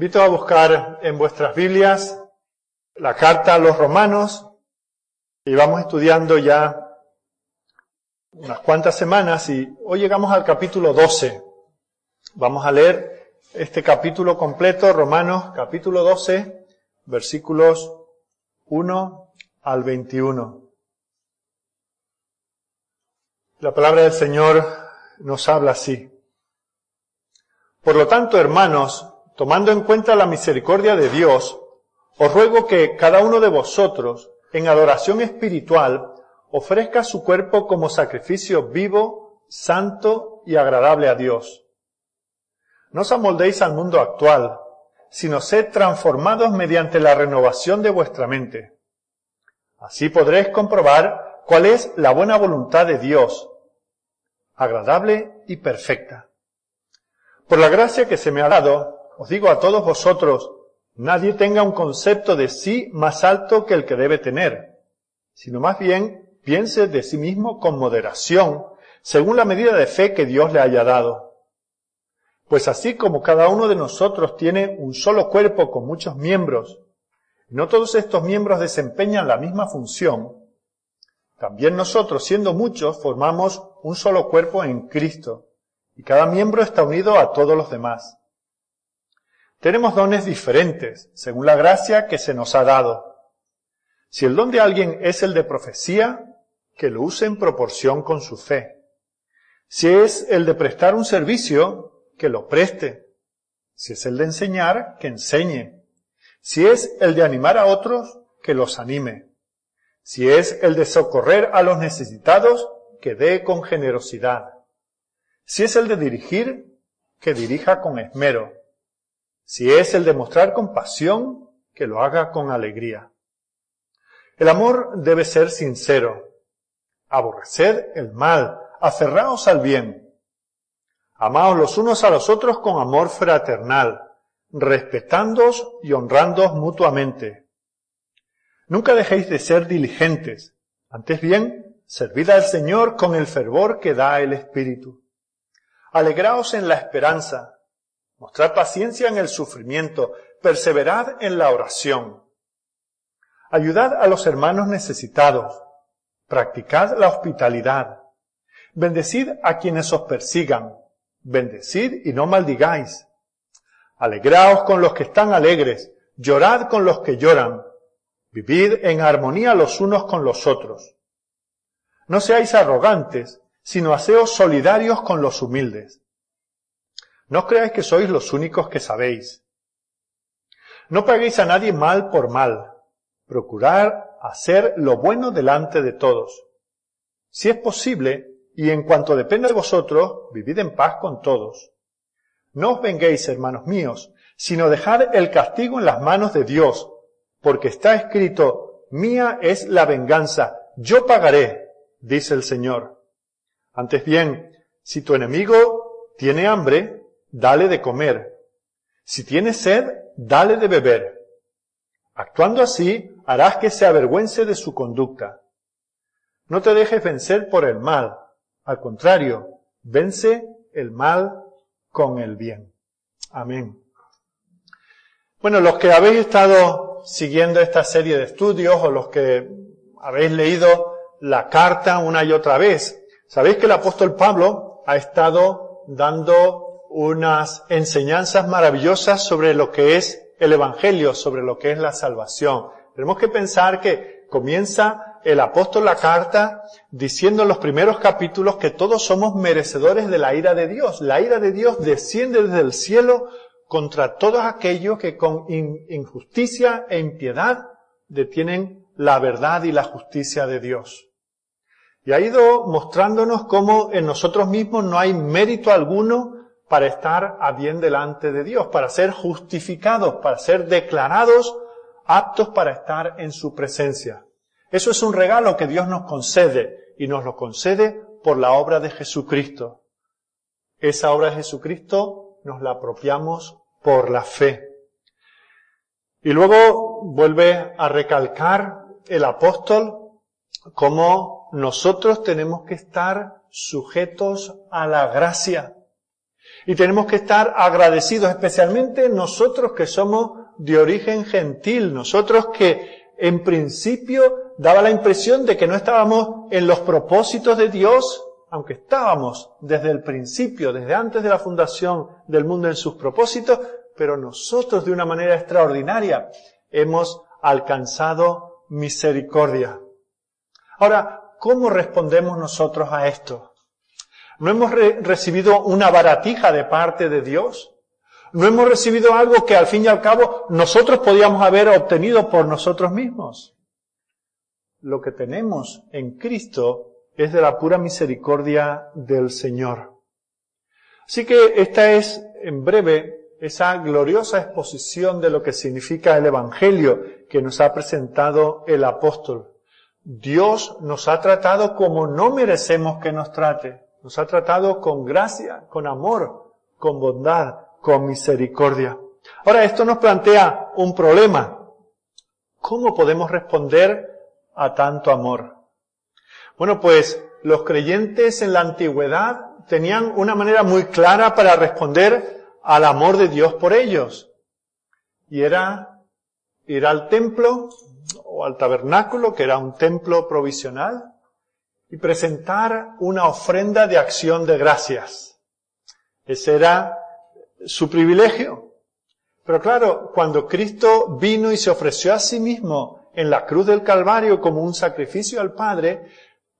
invito a buscar en vuestras Biblias la carta a los romanos y vamos estudiando ya unas cuantas semanas y hoy llegamos al capítulo 12. Vamos a leer este capítulo completo, Romanos capítulo 12, versículos 1 al 21. La palabra del Señor nos habla así. Por lo tanto, hermanos, tomando en cuenta la misericordia de Dios, os ruego que cada uno de vosotros, en adoración espiritual, ofrezca su cuerpo como sacrificio vivo, santo y agradable a Dios. No os amoldéis al mundo actual, sino sed transformados mediante la renovación de vuestra mente. Así podréis comprobar cuál es la buena voluntad de Dios, agradable y perfecta. Por la gracia que se me ha dado, os digo a todos vosotros, nadie tenga un concepto de sí más alto que el que debe tener, sino más bien piense de sí mismo con moderación, según la medida de fe que Dios le haya dado. Pues así como cada uno de nosotros tiene un solo cuerpo con muchos miembros, no todos estos miembros desempeñan la misma función, también nosotros, siendo muchos, formamos un solo cuerpo en Cristo, y cada miembro está unido a todos los demás. Tenemos dones diferentes, según la gracia que se nos ha dado. Si el don de alguien es el de profecía, que lo use en proporción con su fe. Si es el de prestar un servicio, que lo preste. Si es el de enseñar, que enseñe. Si es el de animar a otros, que los anime. Si es el de socorrer a los necesitados, que dé con generosidad. Si es el de dirigir, que dirija con esmero. Si es el de mostrar compasión, que lo haga con alegría. El amor debe ser sincero. Aborreced el mal, aferraos al bien. Amaos los unos a los otros con amor fraternal, respetándoos y honrándoos mutuamente. Nunca dejéis de ser diligentes, antes bien, servid al Señor con el fervor que da el Espíritu. Alegraos en la esperanza, Mostrad paciencia en el sufrimiento, perseverad en la oración. Ayudad a los hermanos necesitados, practicad la hospitalidad, bendecid a quienes os persigan, bendecid y no maldigáis. Alegraos con los que están alegres, llorad con los que lloran, vivid en armonía los unos con los otros. No seáis arrogantes, sino haceos solidarios con los humildes. No creáis que sois los únicos que sabéis. No paguéis a nadie mal por mal. Procurad hacer lo bueno delante de todos. Si es posible, y en cuanto dependa de vosotros, vivid en paz con todos. No os venguéis, hermanos míos, sino dejad el castigo en las manos de Dios, porque está escrito, mía es la venganza, yo pagaré, dice el Señor. Antes bien, si tu enemigo tiene hambre, dale de comer. Si tiene sed, dale de beber. Actuando así, harás que se avergüence de su conducta. No te dejes vencer por el mal. Al contrario, vence el mal con el bien. Amén. Bueno, los que habéis estado siguiendo esta serie de estudios o los que habéis leído la carta una y otra vez, sabéis que el apóstol Pablo ha estado dando unas enseñanzas maravillosas sobre lo que es el Evangelio, sobre lo que es la salvación. Tenemos que pensar que comienza el apóstol la carta diciendo en los primeros capítulos que todos somos merecedores de la ira de Dios. La ira de Dios desciende desde el cielo contra todos aquellos que con injusticia e impiedad detienen la verdad y la justicia de Dios. Y ha ido mostrándonos cómo en nosotros mismos no hay mérito alguno para estar a bien delante de Dios, para ser justificados, para ser declarados aptos para estar en su presencia. Eso es un regalo que Dios nos concede y nos lo concede por la obra de Jesucristo. Esa obra de Jesucristo nos la apropiamos por la fe. Y luego vuelve a recalcar el apóstol cómo nosotros tenemos que estar sujetos a la gracia. Y tenemos que estar agradecidos, especialmente nosotros que somos de origen gentil, nosotros que en principio daba la impresión de que no estábamos en los propósitos de Dios, aunque estábamos desde el principio, desde antes de la fundación del mundo en sus propósitos, pero nosotros de una manera extraordinaria hemos alcanzado misericordia. Ahora, ¿cómo respondemos nosotros a esto? ¿No hemos recibido una baratija de parte de Dios? No hemos recibido algo que al fin y al cabo nosotros podíamos haber obtenido por nosotros mismos. Lo que tenemos en Cristo es de la pura misericordia del Señor. Así que esta es, en breve, esa gloriosa exposición de lo que significa el Evangelio que nos ha presentado el apóstol. Dios nos ha tratado como no merecemos que nos trate. Nos ha tratado con gracia, con amor, con bondad, con misericordia. Ahora, esto nos plantea un problema. ¿Cómo podemos responder a tanto amor? Bueno, pues los creyentes en la antigüedad tenían una manera muy clara para responder al amor de Dios por ellos. Y era ir al templo o al tabernáculo, que era un templo provisional, y presentar una ofrenda de acción de gracias. Ese era su privilegio. Pero claro, cuando Cristo vino y se ofreció a sí mismo en la cruz del Calvario como un sacrificio al Padre,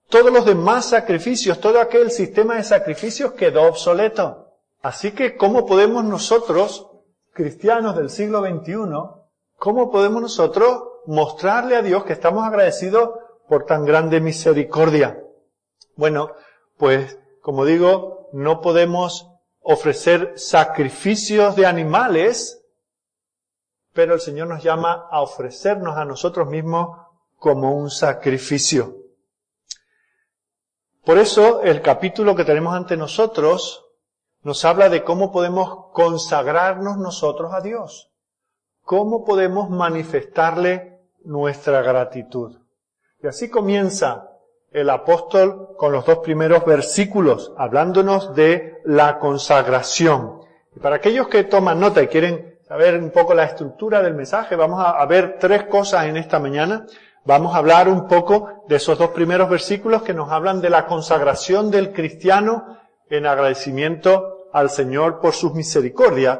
todos los demás sacrificios, todo aquel sistema de sacrificios quedó obsoleto. Así que, ¿cómo podemos nosotros, cristianos del siglo XXI, cómo podemos nosotros mostrarle a Dios que estamos agradecidos por tan grande misericordia? Bueno, pues, como digo, no podemos ofrecer sacrificios de animales, pero el Señor nos llama a ofrecernos a nosotros mismos como un sacrificio. Por eso el capítulo que tenemos ante nosotros nos habla de cómo podemos consagrarnos nosotros a Dios, cómo podemos manifestarle nuestra gratitud. Y así comienza el apóstol con los dos primeros versículos, hablándonos de la consagración. Y para aquellos que toman nota y quieren saber un poco la estructura del mensaje, vamos a, ver tres cosas en esta mañana. Vamos a hablar un poco de esos dos primeros versículos que nos hablan de la consagración del cristiano en agradecimiento al Señor por sus misericordias.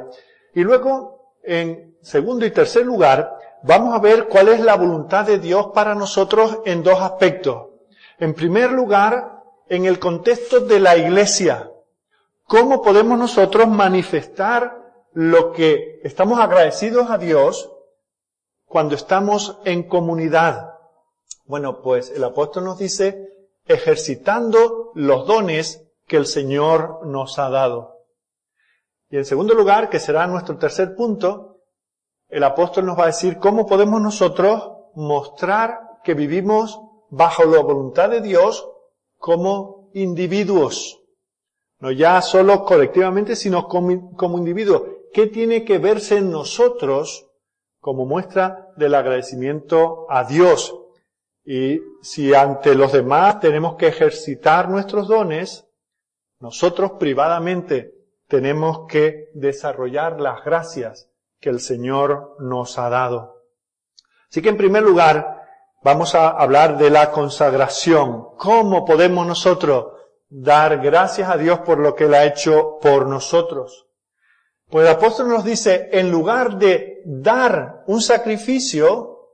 Y luego, en segundo y tercer lugar, vamos a ver cuál es la voluntad de Dios para nosotros en dos aspectos. En primer lugar, en el contexto de la iglesia. ¿Cómo podemos nosotros manifestar lo que estamos agradecidos a Dios cuando estamos en comunidad? Bueno, pues el apóstol nos dice, ejercitando los dones que el Señor nos ha dado. Y en segundo lugar, que será nuestro tercer punto, el apóstol nos va a decir cómo podemos nosotros mostrar que vivimos bajo la voluntad de Dios como individuos. No ya solo colectivamente, sino como, individuos. ¿Qué tiene que verse en nosotros como muestra del agradecimiento a Dios? Y si ante los demás tenemos que ejercitar nuestros dones, nosotros privadamente tenemos que desarrollar las gracias que el Señor nos ha dado. Así que en primer lugar, vamos a hablar de la consagración. ¿Cómo podemos nosotros dar gracias a Dios por lo que Él ha hecho por nosotros? Pues el apóstol nos dice, en lugar de dar un sacrificio,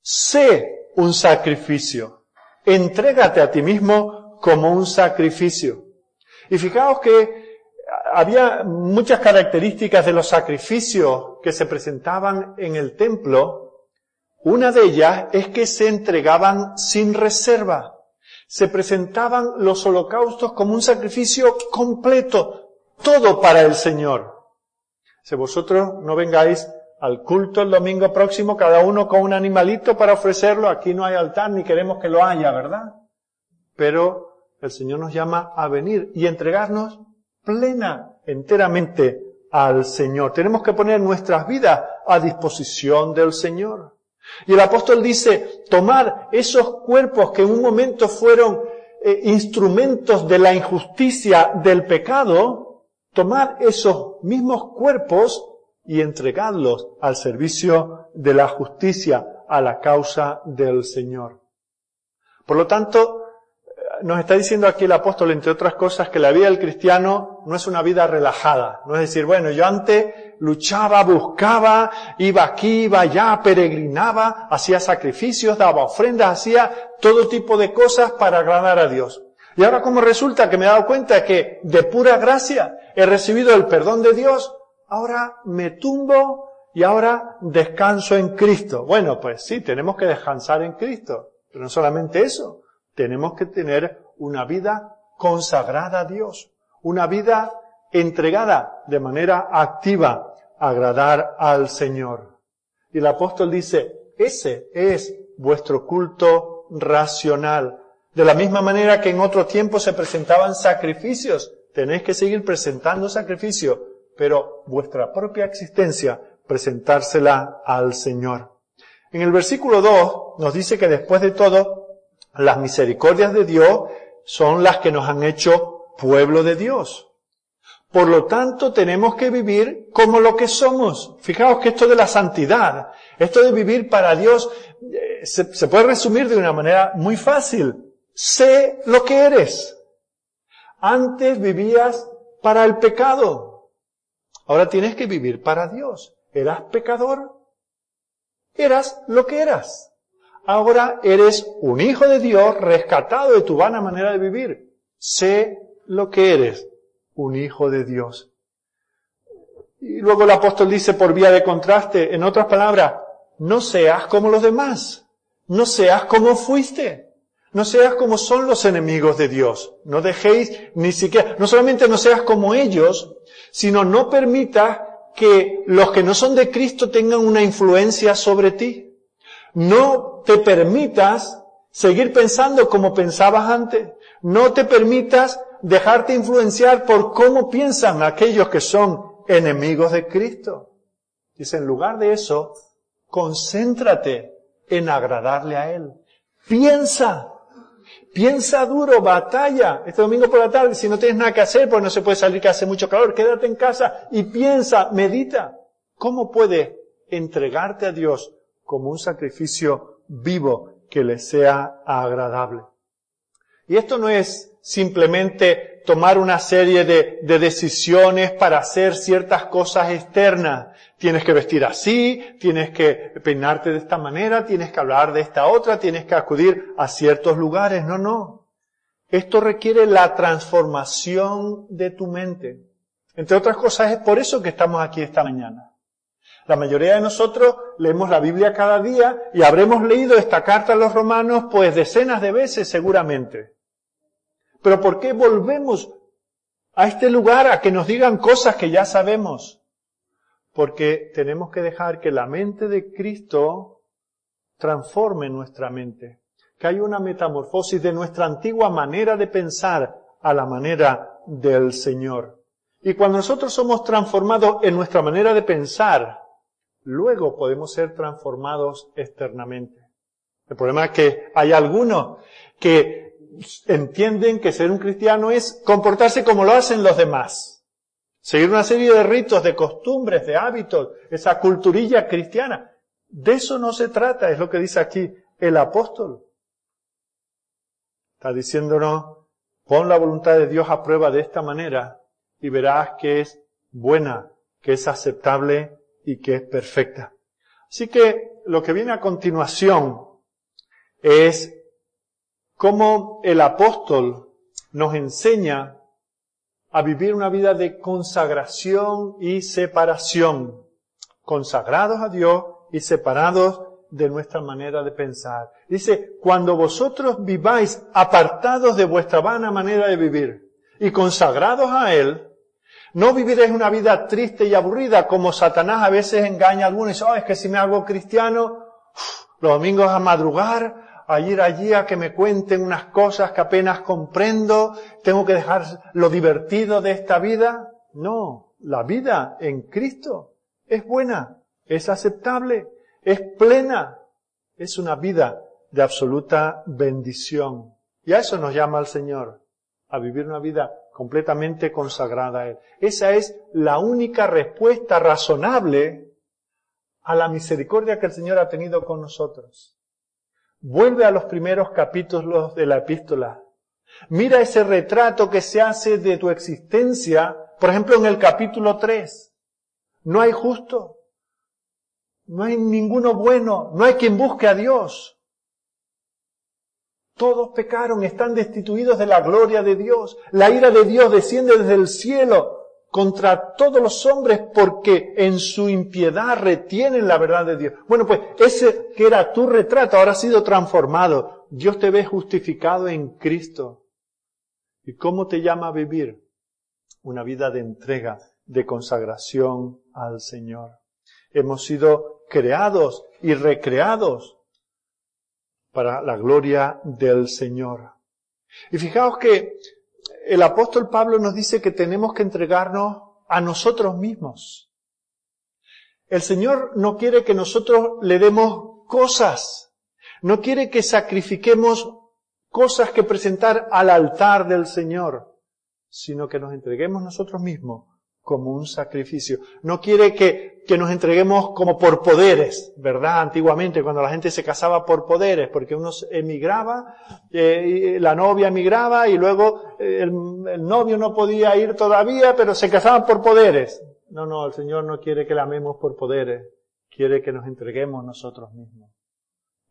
sé un sacrificio. Entrégate a ti mismo como un sacrificio. Y fijaos que había muchas características de los sacrificios que se presentaban en el templo. Una de ellas es que se entregaban sin reserva. Se presentaban los holocaustos como un sacrificio completo, todo para el Señor. Si vosotros no vengáis al culto el domingo próximo, cada uno con un animalito para ofrecerlo, aquí no hay altar ni queremos que lo haya, ¿verdad? Pero el Señor nos llama a venir y entregarnos plena, enteramente al Señor. Tenemos que poner nuestras vidas a disposición del Señor. Y el apóstol dice, tomar esos cuerpos que en un momento fueron eh, instrumentos de la injusticia, del pecado, tomar esos mismos cuerpos y entregarlos al servicio de la justicia, a la causa del Señor. Por lo tanto, nos está diciendo aquí el apóstol, entre otras cosas, que la vida del cristiano no es una vida relajada. No es decir, bueno, yo antes luchaba, buscaba, iba aquí, iba allá, peregrinaba, hacía sacrificios, daba ofrendas, hacía todo tipo de cosas para agradar a Dios. Y ahora como resulta que me he dado cuenta que de pura gracia he recibido el perdón de Dios, ahora me tumbo y ahora descanso en Cristo. Bueno, pues sí, tenemos que descansar en Cristo. Pero no solamente eso. Tenemos que tener una vida consagrada a Dios, una vida entregada de manera activa a agradar al Señor. Y el apóstol dice, ese es vuestro culto racional. De la misma manera que en otro tiempo se presentaban sacrificios, tenéis que seguir presentando sacrificios, pero vuestra propia existencia presentársela al Señor. En el versículo 2 nos dice que después de todo las misericordias de Dios son las que nos han hecho pueblo de Dios. Por lo tanto, tenemos que vivir como lo que somos. Fijaos que esto de la santidad, esto de vivir para Dios, eh, se, se, puede resumir de una manera muy fácil. Sé lo que eres. Antes vivías para el pecado. Ahora tienes que vivir para Dios. ¿Eras pecador? Eras lo que eras ahora eres un hijo de Dios rescatado de tu vana manera de vivir. Sé lo que eres, un hijo de Dios. Y luego el apóstol dice por vía de contraste, en otras palabras, no seas como los demás, no seas como fuiste, no seas como son los enemigos de Dios, no dejéis ni siquiera, no solamente no seas como ellos, sino no permitas que los que no son de Cristo tengan una influencia sobre ti. No te permitas seguir pensando como pensabas antes. No te permitas dejarte influenciar por cómo piensan aquellos que son enemigos de Cristo. Dice, en lugar de eso, concéntrate en agradarle a Él. Piensa. Piensa duro, batalla. Este domingo por la tarde, si no tienes nada que hacer, pues no se puede salir que hace mucho calor, quédate en casa y piensa, medita. ¿Cómo puede entregarte a Dios como un sacrificio vivo que le sea agradable. Y esto no es simplemente tomar una serie de, de, decisiones para hacer ciertas cosas externas. Tienes que vestir así, tienes que peinarte de esta manera, tienes que hablar de esta otra, tienes que acudir a ciertos lugares. No, no. Esto requiere la transformación de tu mente. Entre otras cosas, es por eso que estamos aquí esta mañana. La mayoría de nosotros leemos la Biblia cada día y habremos leído esta carta a los romanos pues decenas de veces seguramente. Pero ¿por qué volvemos a este lugar a que nos digan cosas que ya sabemos? Porque tenemos que dejar que la mente de Cristo transforme nuestra mente. Que haya una metamorfosis de nuestra antigua manera de pensar a la manera del Señor. Y cuando nosotros somos transformados en nuestra manera de pensar, luego podemos ser transformados externamente. El problema es que hay algunos que entienden que ser un cristiano es comportarse como lo hacen los demás. Seguir una serie de ritos, de costumbres, de hábitos, esa culturilla cristiana. De eso no se trata, es lo que dice aquí el apóstol. Está diciéndonos, pon la voluntad de Dios a prueba de esta manera y verás que es buena, que es aceptable y que es perfecta. Así que lo que viene a continuación es cómo el apóstol nos enseña a vivir una vida de consagración y separación, consagrados a Dios y separados de nuestra manera de pensar. Dice, cuando vosotros viváis apartados de vuestra vana manera de vivir y consagrados a Él, no viviréis una vida triste y aburrida como Satanás a veces engaña a algunos y dice, oh, es que si me hago cristiano, los domingos a madrugar, a ir allí a que me cuenten unas cosas que apenas comprendo, tengo que dejar lo divertido de esta vida. No, la vida en Cristo es buena, es aceptable, es plena, es una vida de absoluta bendición. Y a eso nos llama el Señor, a vivir una vida completamente consagrada a Él. Esa es la única respuesta razonable a la misericordia que el Señor ha tenido con nosotros. Vuelve a los primeros capítulos de la epístola. Mira ese retrato que se hace de tu existencia, por ejemplo en el capítulo 3. No hay justo, no hay ninguno bueno, no hay quien busque a Dios. Todos pecaron, están destituidos de la gloria de Dios. La ira de Dios desciende desde el cielo contra todos los hombres porque en su impiedad retienen la verdad de Dios. Bueno, pues ese que era tu retrato ahora ha sido transformado. Dios te ve justificado en Cristo. ¿Y cómo te llama a vivir? Una vida de entrega, de consagración al Señor. Hemos sido creados y recreados para la gloria del Señor. Y fijaos que el apóstol Pablo nos dice que tenemos que entregarnos a nosotros mismos. El Señor no quiere que nosotros le demos cosas, no quiere que sacrifiquemos cosas que presentar al altar del Señor, sino que nos entreguemos nosotros mismos como un sacrificio. No quiere que, que nos entreguemos como por poderes, ¿verdad? Antiguamente, cuando la gente se casaba por poderes, porque uno emigraba, eh, la novia emigraba y luego eh, el, el, novio no podía ir todavía, pero se casaban por poderes. No, no, el Señor no quiere que la amemos por poderes, quiere que nos entreguemos nosotros mismos.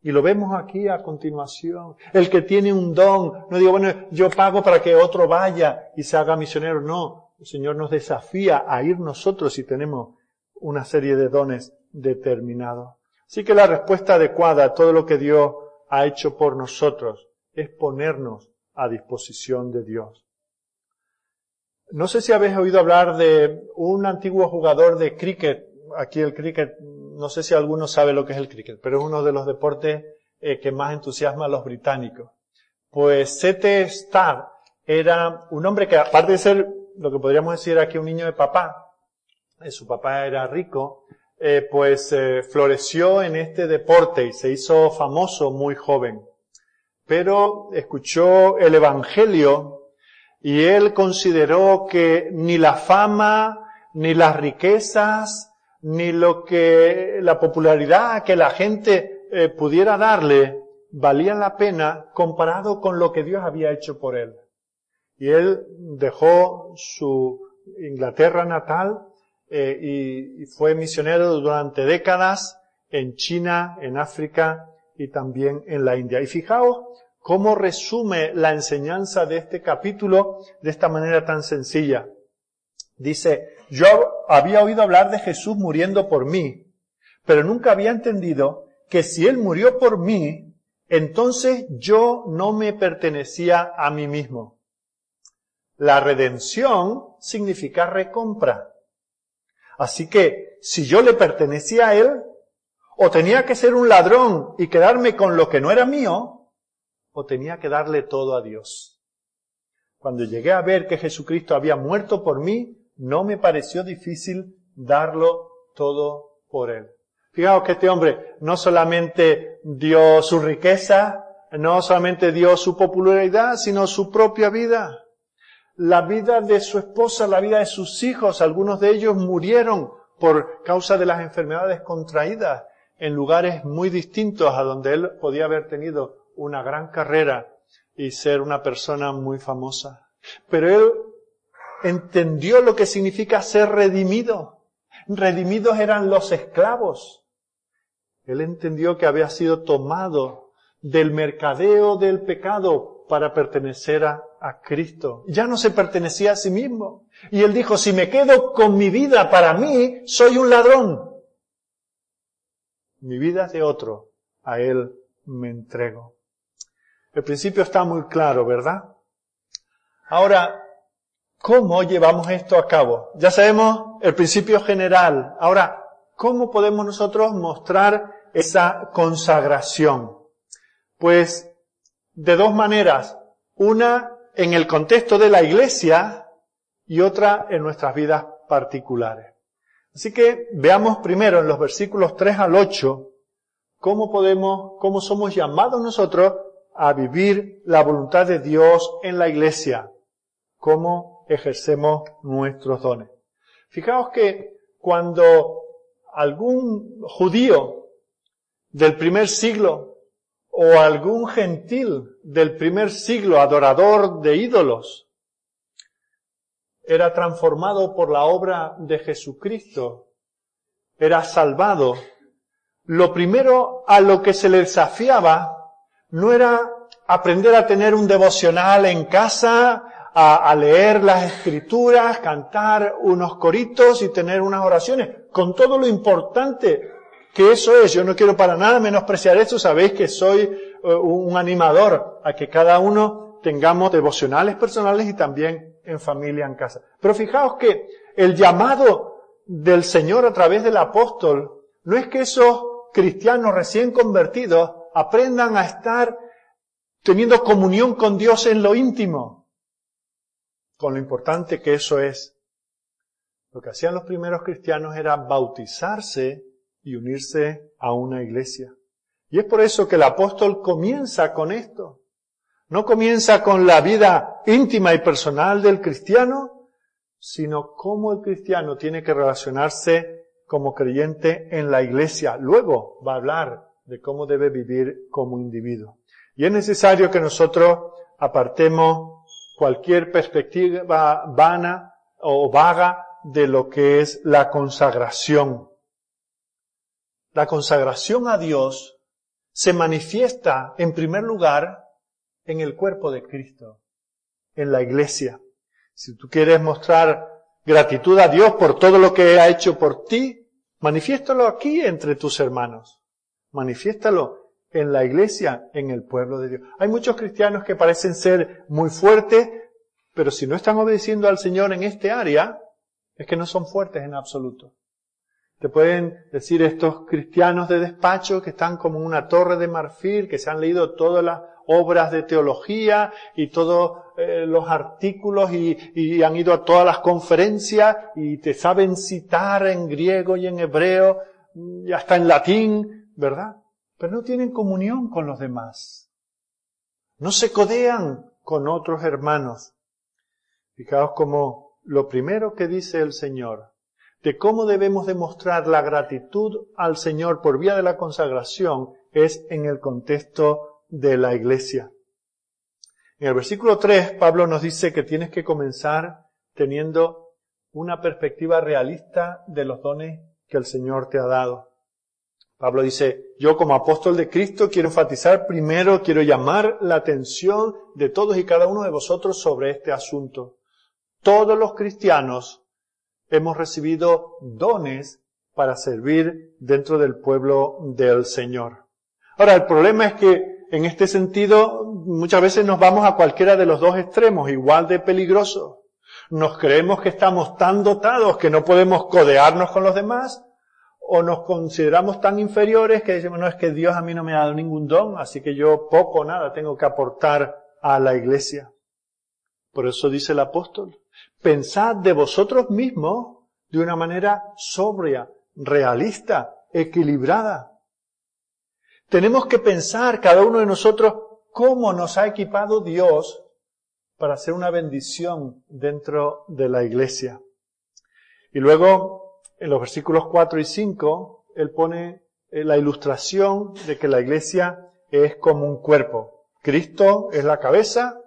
Y lo vemos aquí a continuación. El que tiene un don, no digo, bueno, yo pago para que otro vaya y se haga misionero, no el Señor nos desafía a ir nosotros si tenemos una serie de dones determinados. Así que la respuesta adecuada a todo lo que Dios ha hecho por nosotros es ponernos a disposición de Dios. No sé si habéis oído hablar de un antiguo jugador de cricket. Aquí el cricket, no sé si alguno sabe lo que es el cricket, pero es uno de los deportes eh, que más entusiasma a los británicos. Pues C.T. Starr era un hombre que aparte de ser lo que podríamos decir aquí un niño de papá, eh, su papá era rico, eh, pues eh, floreció en este deporte y se hizo famoso muy joven. Pero escuchó el Evangelio y él consideró que ni la fama, ni las riquezas, ni lo que la popularidad que la gente pudiera darle valían la pena comparado con lo que Dios había hecho por él. Y él dejó su Inglaterra natal eh, y, y fue misionero durante décadas en China, en África y también en la India. Y fijaos cómo resume la enseñanza de este capítulo de esta manera tan sencilla. Dice, yo había oído hablar de Jesús muriendo por mí, pero nunca había entendido que si Él murió por mí, entonces yo no me pertenecía a mí mismo. La redención significa recompra. Así que si yo le pertenecía a él, o tenía que ser un ladrón y quedarme con lo que no era mío, o tenía que darle todo a Dios. Cuando llegué a ver que Jesucristo había muerto por mí, no me pareció difícil darlo todo por él. Fijaos que este hombre no solamente dio su riqueza, no solamente dio su popularidad, sino su propia vida la vida de su esposa, la vida de sus hijos. Algunos de ellos murieron por causa de las enfermedades contraídas en lugares muy distintos a donde él podía haber tenido una gran carrera y ser una persona muy famosa. Pero él entendió lo que significa ser redimido. Redimidos eran los esclavos. Él entendió que había sido tomado del mercadeo del pecado para pertenecer a, a Cristo. Ya no se pertenecía a sí mismo. Y él dijo, si me quedo con mi vida para mí, soy un ladrón. Mi vida es de otro, a él me entrego. El principio está muy claro, ¿verdad? Ahora, ¿cómo llevamos esto a cabo? Ya sabemos el principio general. Ahora, ¿cómo podemos nosotros mostrar esa consagración? Pues de dos maneras. Una en el contexto de la iglesia y otra en nuestras vidas particulares. Así que veamos primero en los versículos 3 al 8 cómo podemos, cómo somos llamados nosotros a vivir la voluntad de Dios en la iglesia, cómo ejercemos nuestros dones. Fijaos que cuando algún judío del primer siglo o algún gentil del primer siglo adorador de ídolos era transformado por la obra de Jesucristo, era salvado, lo primero a lo que se le desafiaba no era aprender a tener un devocional en casa, a, a, leer las escrituras, cantar unos coritos y tener unas oraciones, con todo lo importante que eso es. Yo no quiero para nada menospreciar esto, sabéis que soy uh, un animador a que cada uno tengamos devocionales personales y también en familia en casa. Pero fijaos que el llamado del Señor a través del apóstol no es que esos cristianos recién convertidos aprendan a estar teniendo comunión con Dios en lo íntimo, con lo importante que eso es. Lo que hacían los primeros cristianos era bautizarse y unirse a una iglesia. Y es por eso que el apóstol comienza con esto. No comienza con la vida íntima y personal del cristiano, sino cómo el cristiano tiene que relacionarse como creyente en la iglesia. Luego va a hablar de cómo debe vivir como individuo. Y es necesario que nosotros apartemos cualquier perspectiva vana o vaga de lo que es la consagración. La consagración a Dios se manifiesta en primer lugar en el cuerpo de Cristo, en la iglesia. Si tú quieres mostrar gratitud a Dios por todo lo que ha hecho por ti, manifiéstalo aquí entre tus hermanos. Manifiéstalo en la iglesia, en el pueblo de Dios. Hay muchos cristianos que parecen ser muy fuertes, pero si no están obedeciendo al Señor en este área, es que no son fuertes en absoluto. Te pueden decir estos cristianos de despacho que están como una torre de marfil, que se han leído todas las obras de teología y todos eh, los artículos y, y han ido a todas las conferencias y te saben citar en griego y en hebreo y hasta en latín ¿verdad? Pero no tienen comunión con los demás. No se codean con otros hermanos. Fijaos como lo primero que dice el Señor de cómo debemos demostrar la gratitud al Señor por vía de la consagración es en el contexto de la iglesia. En el versículo 3, Pablo nos dice que tienes que comenzar teniendo una perspectiva realista de los dones que el Señor te ha dado. Pablo dice, yo como apóstol de Cristo quiero enfatizar primero, quiero llamar la atención de todos y cada uno de vosotros sobre este asunto. Todos los cristianos hemos recibido dones para servir dentro del pueblo del Señor. Ahora, el problema es que en este sentido muchas veces nos vamos a cualquiera de los dos extremos, igual de peligroso. Nos creemos que estamos tan dotados que no podemos codearnos con los demás, o nos consideramos tan inferiores que decimos, no, es que Dios a mí no me ha dado ningún don, así que yo poco o nada tengo que aportar a la iglesia. Por eso dice el apóstol, pensad de vosotros mismos de una manera sobria, realista, equilibrada. Tenemos que pensar cada uno de nosotros cómo nos ha equipado Dios para hacer una bendición dentro de la iglesia. Y luego en los versículos 4 y 5, él pone eh, la ilustración de que la iglesia es como un cuerpo. Cristo es la cabeza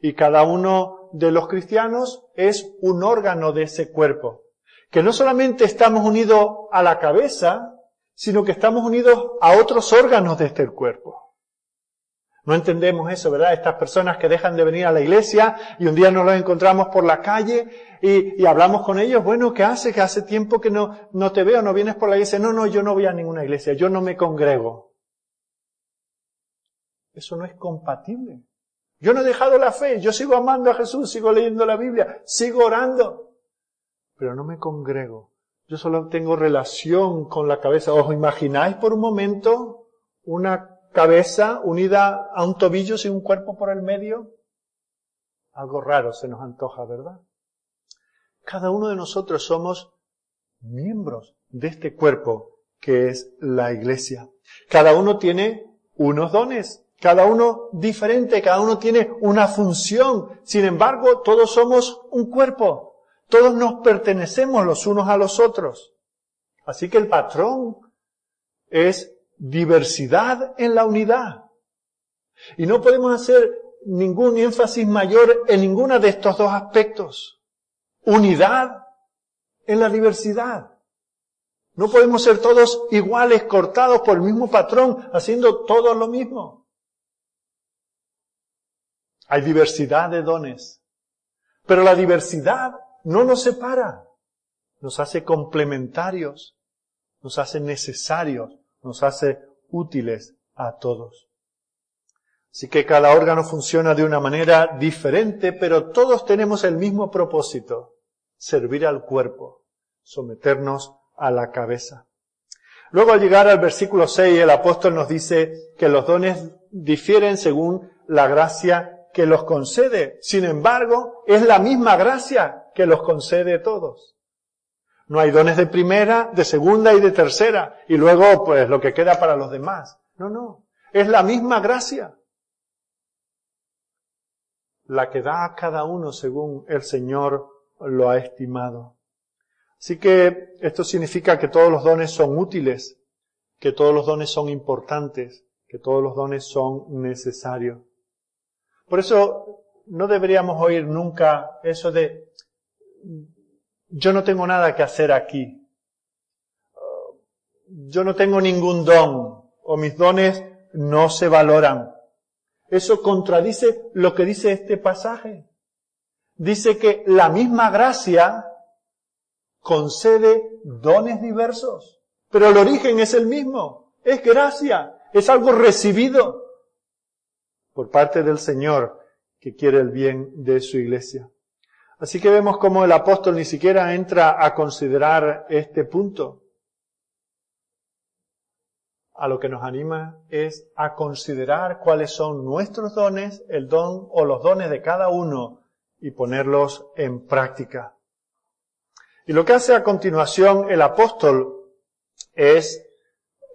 y cada uno de los cristianos es un órgano de ese cuerpo. Que no solamente estamos unidos a la cabeza, sino que estamos unidos a otros órganos de este cuerpo. No entendemos eso, ¿verdad? Estas personas que dejan de venir a la iglesia y un día nos los encontramos por la calle y, hablamos con ellos, bueno, ¿qué hace? Que hace tiempo que no, no te veo, no vienes por la iglesia. No, no, yo no voy a ninguna iglesia, yo no me congrego. Eso no es compatible. Yo no he dejado la fe, yo sigo amando a Jesús, sigo leyendo la Biblia, sigo orando, pero no me congrego. Yo solo tengo relación con la cabeza. ¿Os imagináis por un momento una cabeza unida a un tobillo sin un cuerpo por el medio? Algo raro se nos antoja, ¿verdad? Cada uno de nosotros somos miembros de este cuerpo que es la iglesia. Cada uno tiene unos dones, cada uno diferente, cada uno tiene una función. Sin embargo, todos somos un cuerpo. Todos nos pertenecemos los unos a los otros. Así que el patrón es diversidad en la unidad. Y no podemos hacer ningún énfasis mayor en ninguno de estos dos aspectos. Unidad en la diversidad. No podemos ser todos iguales, cortados por el mismo patrón, haciendo todo lo mismo. Hay diversidad de dones. Pero la diversidad no nos separa. Nos hace complementarios. Nos hace necesarios nos hace útiles a todos. Así que cada órgano funciona de una manera diferente, pero todos tenemos el mismo propósito, servir al cuerpo, someternos a la cabeza. Luego al llegar al versículo 6, el apóstol nos dice que los dones difieren según la gracia que los concede. Sin embargo, es la misma gracia que los concede todos. No hay dones de primera, de segunda y de tercera. Y luego, pues, lo que queda para los demás. No, no. Es la misma gracia. La que da a cada uno según el Señor lo ha estimado. Así que esto significa que todos los dones son útiles, que todos los dones son importantes, que todos los dones son necesarios. Por eso no deberíamos oír nunca eso de yo no tengo nada que hacer aquí. Yo no tengo ningún don o mis dones no se valoran. Eso contradice lo que dice este pasaje. Dice que la misma gracia concede dones diversos, pero el origen es el mismo. Es gracia, es algo recibido por parte del Señor que quiere el bien de su iglesia. Así que vemos cómo el apóstol ni siquiera entra a considerar este punto. A lo que nos anima es a considerar cuáles son nuestros dones, el don o los dones de cada uno y ponerlos en práctica. Y lo que hace a continuación el apóstol es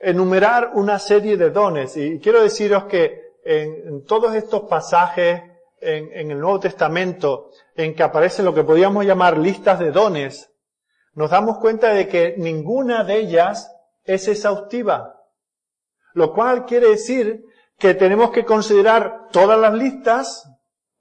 enumerar una serie de dones. Y quiero deciros que en, todos estos pasajes en, el Nuevo Testamento en que aparecen lo que podríamos llamar listas de dones, nos damos cuenta de que ninguna de ellas es exhaustiva. Lo cual quiere decir que tenemos que considerar todas las listas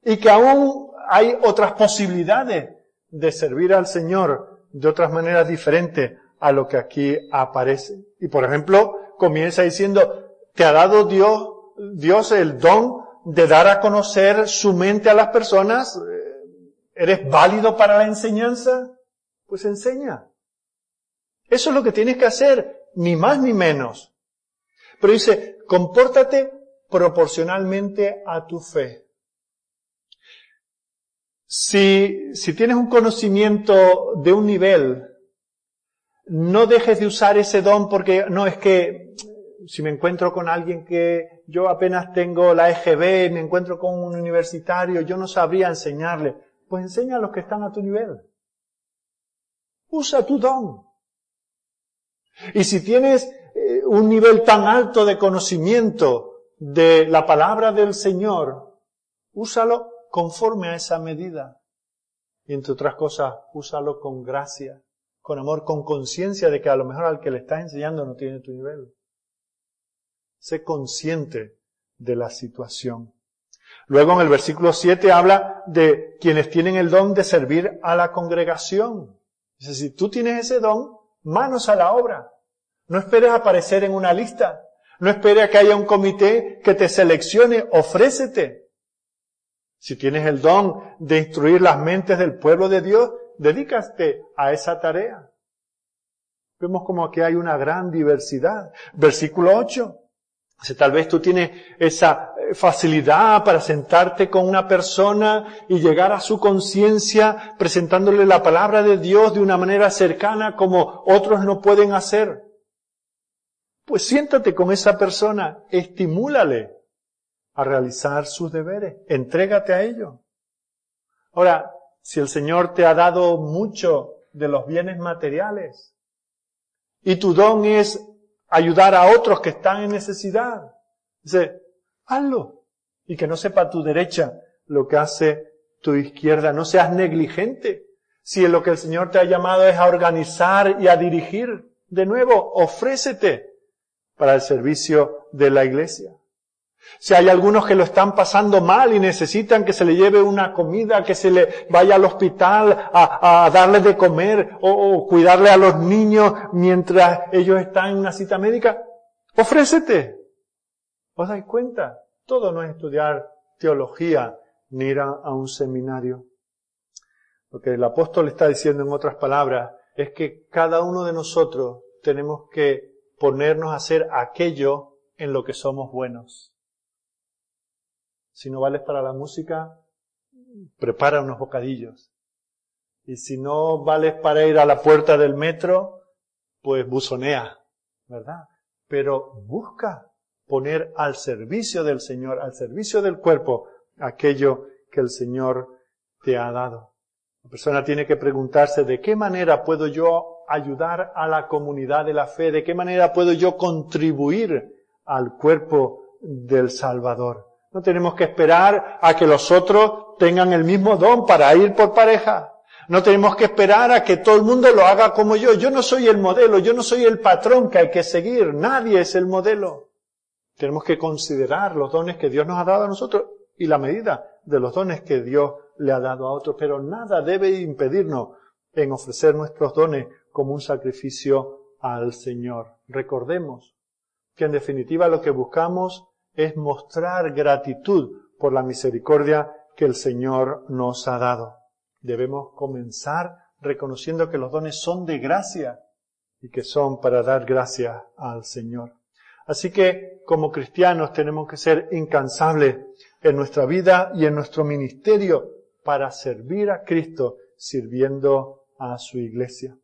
y que aún hay otras posibilidades de servir al Señor de otras maneras diferentes a lo que aquí aparece. Y por ejemplo, comienza diciendo, te ha dado Dios, Dios el don de dar a conocer su mente a las personas, eh, ¿eres válido para la enseñanza? Pues enseña. Eso es lo que tienes que hacer, ni más ni menos. Pero dice, compórtate proporcionalmente a tu fe. Si, si tienes un conocimiento de un nivel, no dejes de usar ese don porque no es que si me encuentro con alguien que yo apenas tengo la EGB, me encuentro con un universitario, yo no sabría enseñarle. Pues enseña a los que están a tu nivel. Usa tu don. Y si tienes eh, un nivel tan alto de conocimiento de la palabra del Señor, úsalo conforme a esa medida. Y entre otras cosas, úsalo con gracia, con amor, con conciencia de que a lo mejor al que le estás enseñando no tiene tu nivel. Sé consciente de la situación. Luego en el versículo 7 habla de quienes tienen el don de servir a la congregación. Dice, si tú tienes ese don, manos a la obra. No esperes aparecer en una lista. No esperes a que haya un comité que te seleccione. Ofrécete. Si tienes el don de instruir las mentes del pueblo de Dios, dedícate a esa tarea. Vemos como aquí hay una gran diversidad. Versículo 8. Tal vez tú tienes esa eh, facilidad para sentarte con una persona y llegar a su conciencia presentándole la palabra de Dios de una manera cercana como otros no pueden hacer. Pues siéntate con esa persona, estimúlale a realizar sus deberes, entrégate a ello. Ahora, si el Señor te ha dado mucho de los bienes materiales y tu don es ayudar a otros que están en necesidad. Dice, hazlo. Y que no sepa tu derecha lo que hace tu izquierda. No seas negligente. Si lo que el Señor te ha llamado es a organizar y a dirigir, de nuevo, ofrécete para el servicio de la iglesia. Si hay algunos que lo están pasando mal y necesitan que se le lleve una comida, que se le vaya al hospital a, darle de comer o, cuidarle a los niños mientras ellos están en una cita médica, ofrécete. ¿Os dais cuenta? Todo no es estudiar teología ni ir a un seminario. Lo que el apóstol está diciendo en otras palabras es que cada uno de nosotros tenemos que ponernos a hacer aquello en lo que somos buenos. Si no vales para la música, prepara unos bocadillos. Y si no vales para ir a la puerta del metro, pues buzonea, ¿verdad? Pero busca poner al servicio del Señor, al servicio del cuerpo, aquello que el Señor te ha dado. La persona tiene que preguntarse de qué manera puedo yo ayudar a la comunidad de la fe, de qué manera puedo yo contribuir al cuerpo del Salvador. No tenemos que esperar a que los otros tengan el mismo don para ir por pareja. No tenemos que esperar a que todo el mundo lo haga como yo. Yo no soy el modelo, yo no soy el patrón que hay que seguir. Nadie es el modelo. Tenemos que considerar los dones que Dios nos ha dado a nosotros y la medida de los dones que Dios le ha dado a otros. Pero nada debe impedirnos en ofrecer nuestros dones como un sacrificio al Señor. Recordemos que en definitiva lo que buscamos es mostrar gratitud por la misericordia que el Señor nos ha dado. Debemos comenzar reconociendo que los dones son de gracia y que son para dar gracia al Señor. Así que como cristianos tenemos que ser incansables en nuestra vida y en nuestro ministerio para servir a Cristo sirviendo a su iglesia.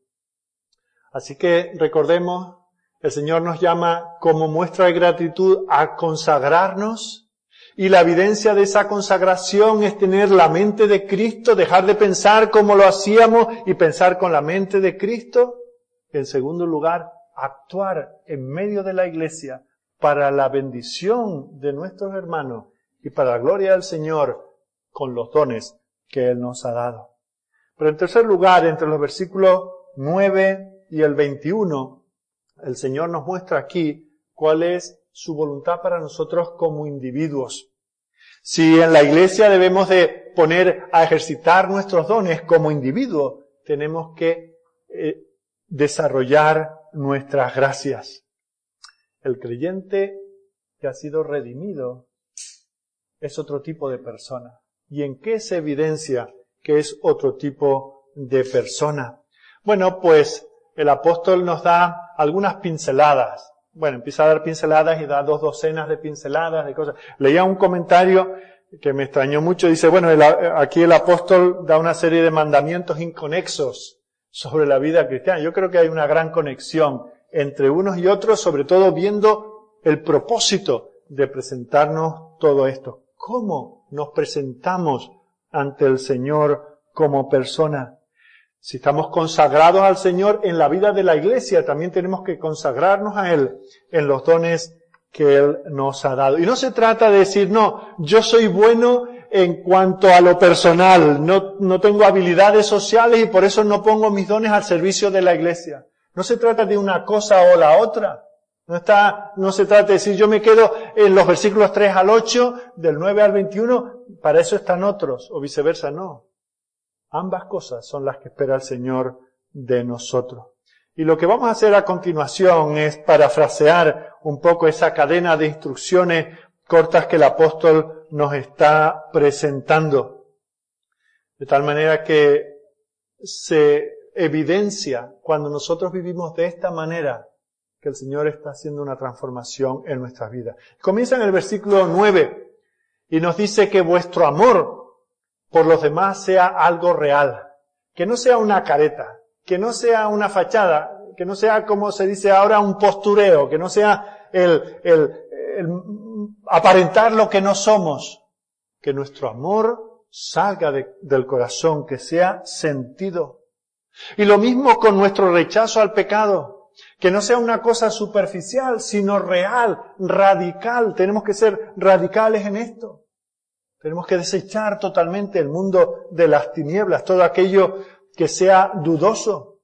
Así que recordemos el Señor nos llama como muestra de gratitud a consagrarnos y la evidencia de esa consagración es tener la mente de Cristo, dejar de pensar como lo hacíamos y pensar con la mente de Cristo. En segundo lugar, actuar en medio de la iglesia para la bendición de nuestros hermanos y para la gloria del Señor con los dones que Él nos ha dado. Pero en tercer lugar, entre los versículos 9 y el 21, el Señor nos muestra aquí cuál es su voluntad para nosotros como individuos. Si en la iglesia debemos de poner a ejercitar nuestros dones como individuos, tenemos que eh, desarrollar nuestras gracias. El creyente que ha sido redimido es otro tipo de persona. ¿Y en qué se evidencia que es otro tipo de persona? Bueno, pues el apóstol nos da algunas pinceladas. Bueno, empieza a dar pinceladas y da dos docenas de pinceladas de cosas. Leía un comentario que me extrañó mucho. Dice, bueno, aquí el apóstol da una serie de mandamientos inconexos sobre la vida cristiana. Yo creo que hay una gran conexión entre unos y otros, sobre todo viendo el propósito de presentarnos todo esto. ¿Cómo nos presentamos ante el Señor como persona? Si estamos consagrados al Señor en la vida de la iglesia, también tenemos que consagrarnos a Él en los dones que Él nos ha dado. Y no se trata de decir, no, yo soy bueno en cuanto a lo personal, no, no tengo habilidades sociales y por eso no pongo mis dones al servicio de la iglesia. No se trata de una cosa o la otra. No está, no se trata de decir yo me quedo en los versículos 3 al 8, del 9 al 21, para eso están otros, o viceversa, no. Ambas cosas son las que espera el Señor de nosotros. Y lo que vamos a hacer a continuación es parafrasear un poco esa cadena de instrucciones cortas que el apóstol nos está presentando. De tal manera que se evidencia cuando nosotros vivimos de esta manera que el Señor está haciendo una transformación en nuestras vidas. Comienza en el versículo 9 y nos dice que vuestro amor por los demás sea algo real, que no sea una careta, que no sea una fachada, que no sea como se dice ahora un postureo, que no sea el, el, el aparentar lo que no somos, que nuestro amor salga de, del corazón, que sea sentido. Y lo mismo con nuestro rechazo al pecado, que no sea una cosa superficial, sino real, radical. Tenemos que ser radicales en esto. Tenemos que desechar totalmente el mundo de las tinieblas, todo aquello que sea dudoso.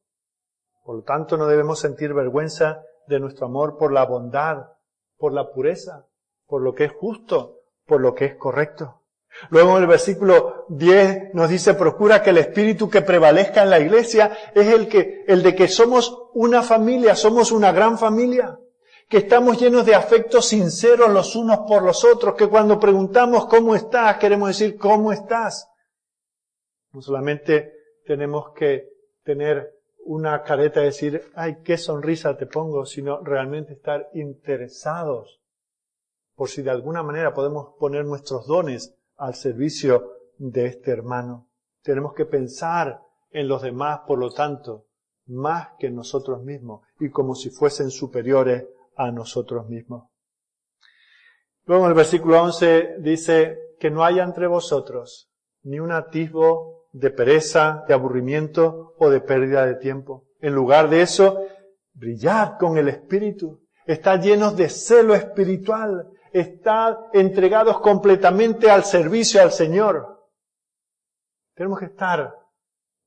Por lo tanto, no debemos sentir vergüenza de nuestro amor por la bondad, por la pureza, por lo que es justo, por lo que es correcto. Luego en el versículo 10 nos dice, procura que el espíritu que prevalezca en la iglesia es el que, el de que somos una familia, somos una gran familia, que estamos llenos de afectos sinceros los unos por los otros, que cuando preguntamos cómo estás, queremos decir cómo estás. No solamente tenemos que tener una careta de decir, ay, qué sonrisa te pongo, sino realmente estar interesados por si de alguna manera podemos poner nuestros dones al servicio de este hermano. Tenemos que pensar en los demás, por lo tanto, más que en nosotros mismos y como si fuesen superiores a nosotros mismos. Luego en el versículo 11 dice que no haya entre vosotros ni un atisbo de pereza, de aburrimiento o de pérdida de tiempo. En lugar de eso, brillad con el Espíritu. Está llenos de celo espiritual están entregados completamente al servicio al Señor. Tenemos que estar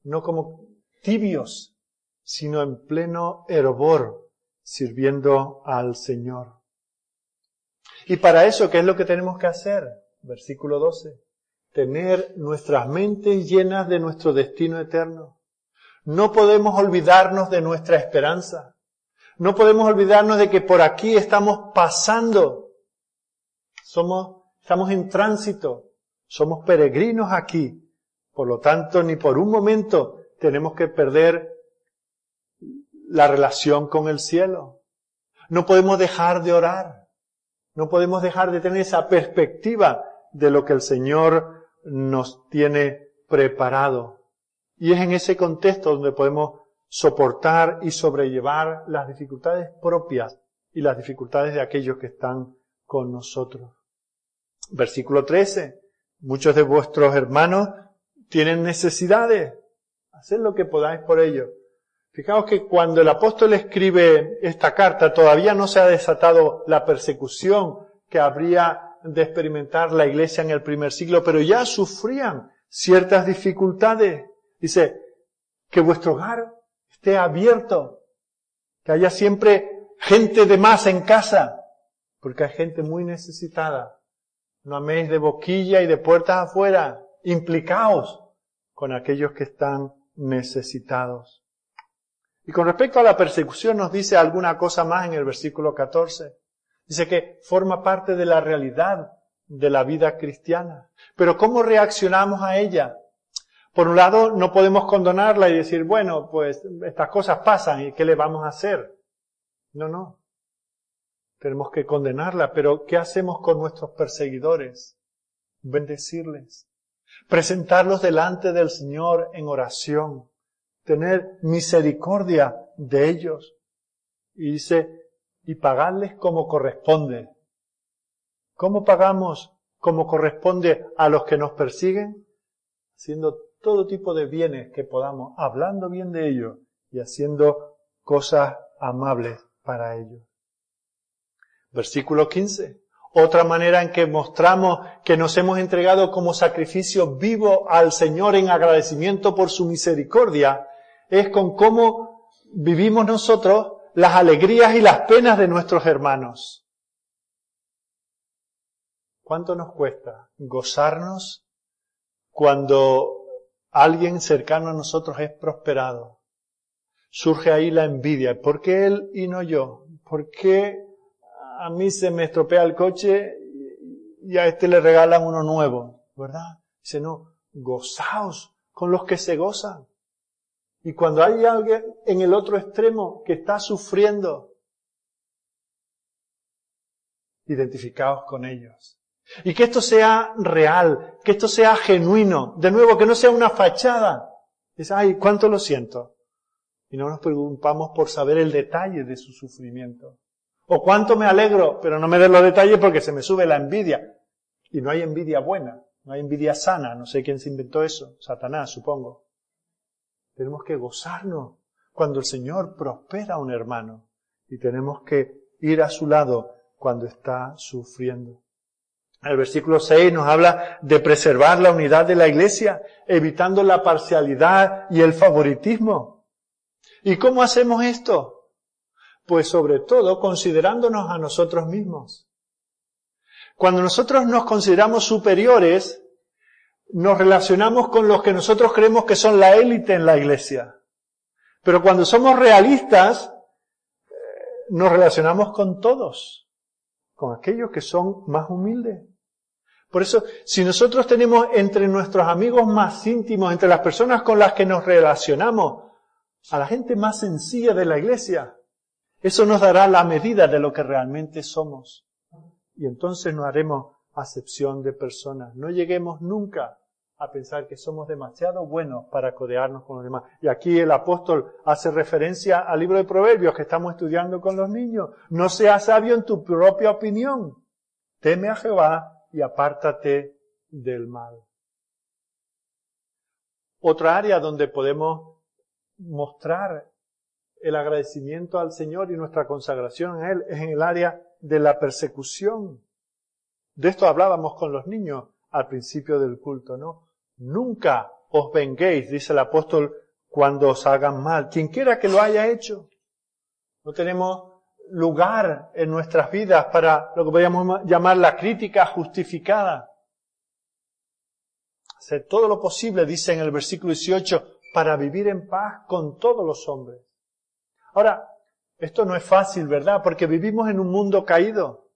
no como tibios, sino en pleno hervor, sirviendo al Señor. Y para eso, ¿qué es lo que tenemos que hacer? Versículo 12. Tener nuestras mentes llenas de nuestro destino eterno. No podemos olvidarnos de nuestra esperanza. No podemos olvidarnos de que por aquí estamos pasando somos, estamos en tránsito, somos peregrinos aquí. Por lo tanto, ni por un momento tenemos que perder la relación con el cielo. No podemos dejar de orar. No podemos dejar de tener esa perspectiva de lo que el Señor nos tiene preparado. Y es en ese contexto donde podemos soportar y sobrellevar las dificultades propias y las dificultades de aquellos que están con nosotros. Versículo 13. Muchos de vuestros hermanos tienen necesidades. Haced lo que podáis por ellos. Fijaos que cuando el apóstol escribe esta carta todavía no se ha desatado la persecución que habría de experimentar la iglesia en el primer siglo, pero ya sufrían ciertas dificultades. Dice, que vuestro hogar esté abierto, que haya siempre gente de más en casa, porque hay gente muy necesitada no améis de boquilla y de puertas afuera. Implicaos con aquellos que están necesitados. Y con respecto a la persecución nos dice alguna cosa más en el versículo 14. Dice que forma parte de la realidad de la vida cristiana. Pero ¿cómo reaccionamos a ella? Por un lado, no podemos condonarla y decir, bueno, pues estas cosas pasan y ¿qué le vamos a hacer? No, no tenemos que condenarla, pero ¿qué hacemos con nuestros perseguidores? Bendecirles, presentarlos delante del Señor en oración, tener misericordia de ellos. Y dice, y pagarles como corresponde. ¿Cómo pagamos como corresponde a los que nos persiguen? Haciendo todo tipo de bienes que podamos, hablando bien de ellos y haciendo cosas amables para ellos. Versículo 15. Otra manera en que mostramos que nos hemos entregado como sacrificio vivo al Señor en agradecimiento por su misericordia es con cómo vivimos nosotros las alegrías y las penas de nuestros hermanos. ¿Cuánto nos cuesta gozarnos cuando alguien cercano a nosotros es prosperado? surge ahí la envidia. ¿Por qué él y no yo? ¿Por qué a mí se me estropea el coche y a este le regalan uno nuevo? ¿Verdad? Dice, no, gozaos con los que se gozan. Y cuando hay alguien en el otro extremo que está sufriendo, identificaos con ellos. Y que esto sea real, que esto sea genuino. De nuevo, que no sea una fachada. Es, ay, cuánto lo siento. Y no nos preocupamos por saber el detalle de su sufrimiento. O cuánto me alegro, pero no me den los detalles porque se me sube la envidia. Y no hay envidia buena, no hay envidia sana. No sé quién se inventó eso. Satanás, supongo. Tenemos que gozarnos cuando el Señor prospera a un hermano. Y tenemos que ir a su lado cuando está sufriendo. El versículo 6 nos habla de preservar la unidad de la iglesia, evitando la parcialidad y el favoritismo. ¿Y cómo hacemos esto? Pues sobre todo considerándonos a nosotros mismos. Cuando nosotros nos consideramos superiores, nos relacionamos con los que nosotros creemos que son la élite en la iglesia. Pero cuando somos realistas, eh, nos relacionamos con todos con aquellos que son más humildes. Por eso, si nosotros tenemos entre nuestros amigos más íntimos, entre las personas con las que nos relacionamos, a la gente más sencilla de la iglesia, eso nos dará la medida de lo que realmente somos. Y entonces no haremos acepción de personas. No lleguemos nunca a pensar que somos demasiado buenos para codearnos con los demás. Y aquí el apóstol hace referencia al libro de Proverbios que estamos estudiando con los niños. No seas sabio en tu propia opinión. Teme a Jehová y apártate del mal. Otra área donde podemos mostrar el agradecimiento al Señor y nuestra consagración a Él es en el área de la persecución. De esto hablábamos con los niños al principio del culto, ¿no? Nunca os venguéis, dice el apóstol, cuando os hagan mal. Quien quiera que lo haya hecho. No tenemos lugar en nuestras vidas para lo que podríamos llamar la crítica justificada. Hacer todo lo posible, dice en el versículo 18, para vivir en paz con todos los hombres. Ahora, esto no es fácil, ¿verdad? Porque vivimos en un mundo caído.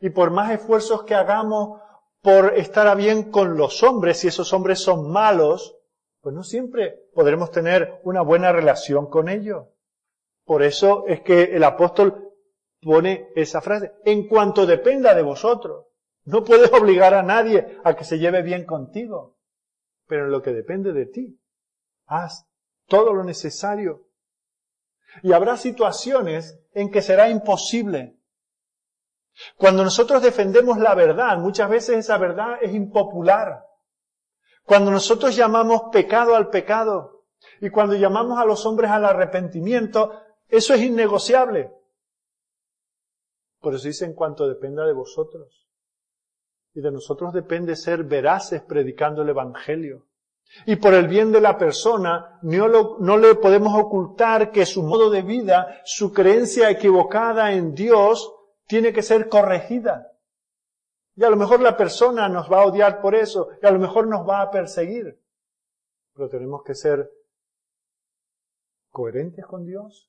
Y por más esfuerzos que hagamos por estar a bien con los hombres, si esos hombres son malos, pues no siempre podremos tener una buena relación con ellos. Por eso es que el apóstol pone esa frase, en cuanto dependa de vosotros. No puedes obligar a nadie a que se lleve bien contigo, pero en lo que depende de ti, haz todo lo necesario. Y habrá situaciones en que será imposible cuando nosotros defendemos la verdad, muchas veces esa verdad es impopular. Cuando nosotros llamamos pecado al pecado y cuando llamamos a los hombres al arrepentimiento, eso es innegociable. Por eso dice en cuanto dependa de vosotros. Y de nosotros depende ser veraces predicando el Evangelio. Y por el bien de la persona, no, no, le podemos ocultar que su modo de vida, su creencia equivocada en Dios, tiene que ser corregida. Y a lo mejor la persona nos va a odiar por eso, y a lo mejor nos va a perseguir. Pero tenemos que ser coherentes con Dios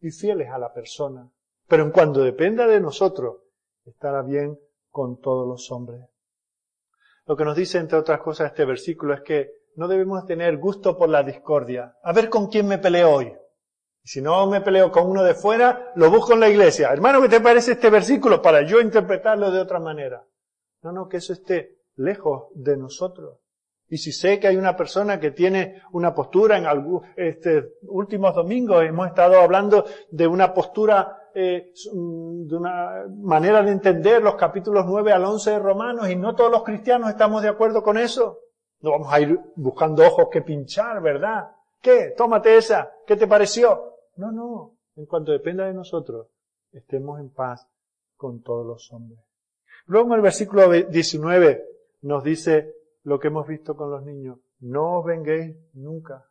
y fieles a la persona. Pero en cuanto dependa de nosotros, estará bien con todos los hombres. Lo que nos dice, entre otras cosas, este versículo es que no debemos tener gusto por la discordia. A ver con quién me peleo hoy. Si no me peleo con uno de fuera, lo busco en la iglesia. Hermano, ¿qué te parece este versículo para yo interpretarlo de otra manera? No, no, que eso esté lejos de nosotros. Y si sé que hay una persona que tiene una postura en algún, este, últimos domingos hemos estado hablando de una postura, eh, de una manera de entender los capítulos 9 al 11 de Romanos y no todos los cristianos estamos de acuerdo con eso. No vamos a ir buscando ojos que pinchar, ¿verdad? ¿Qué? Tómate esa. ¿Qué te pareció? No, no. En cuanto dependa de nosotros, estemos en paz con todos los hombres. Luego en el versículo 19 nos dice lo que hemos visto con los niños. No os venguéis nunca.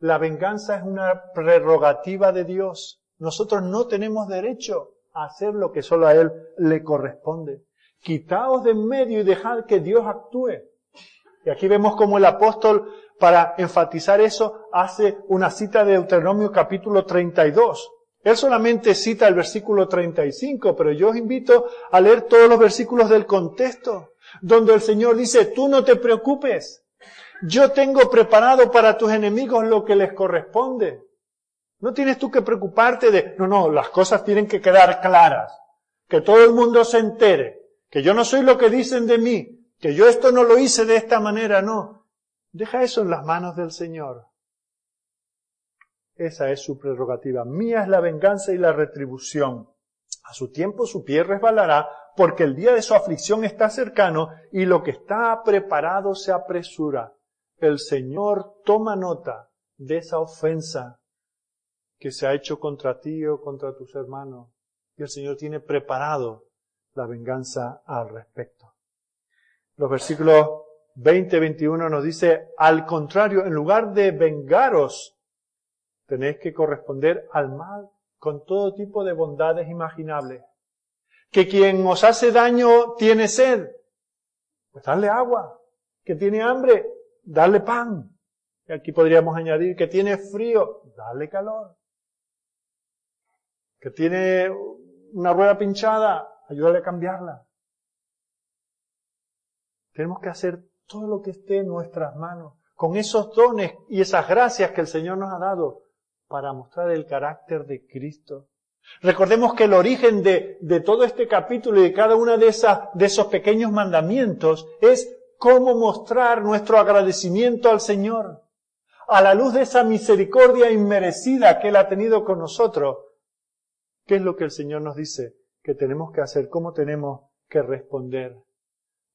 La venganza es una prerrogativa de Dios. Nosotros no tenemos derecho a hacer lo que solo a Él le corresponde. Quitaos de en medio y dejad que Dios actúe. Y aquí vemos como el apóstol para enfatizar eso, hace una cita de Deuteronomio capítulo 32. Él solamente cita el versículo 35, pero yo os invito a leer todos los versículos del contexto, donde el Señor dice, tú no te preocupes, yo tengo preparado para tus enemigos lo que les corresponde. No tienes tú que preocuparte de, no, no, las cosas tienen que quedar claras, que todo el mundo se entere, que yo no soy lo que dicen de mí, que yo esto no lo hice de esta manera, no. Deja eso en las manos del Señor. Esa es su prerrogativa. Mía es la venganza y la retribución. A su tiempo su pie resbalará, porque el día de su aflicción está cercano y lo que está preparado se apresura. El Señor toma nota de esa ofensa que se ha hecho contra ti o contra tus hermanos. Y el Señor tiene preparado la venganza al respecto. Los versículos 20 21 nos dice, al contrario, en lugar de vengaros, tenéis que corresponder al mal con todo tipo de bondades imaginables. Que quien os hace daño tiene sed, pues darle agua. Que tiene hambre, darle pan. Y aquí podríamos añadir que tiene frío, darle calor que tiene una rueda pinchada, ayúdale a cambiarla. Tenemos que hacer todo lo que esté en nuestras manos, con esos dones y esas gracias que el Señor nos ha dado para mostrar el carácter de Cristo. Recordemos que el origen de, de todo este capítulo y de cada uno de, esas, de esos pequeños mandamientos es cómo mostrar nuestro agradecimiento al Señor. A la luz de esa misericordia inmerecida que Él ha tenido con nosotros, ¿Qué es lo que el Señor nos dice que tenemos que hacer? ¿Cómo tenemos que responder?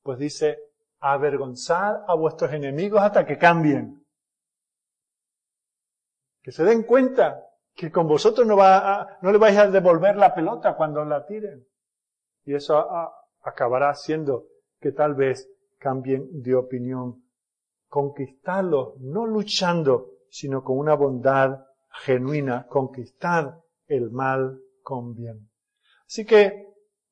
Pues dice, avergonzar a vuestros enemigos hasta que cambien. Que se den cuenta que con vosotros no, va no le vais a devolver la pelota cuando la tiren. Y eso acabará haciendo que tal vez cambien de opinión. Conquistarlos, no luchando, sino con una bondad genuina, conquistar el mal bien. Así que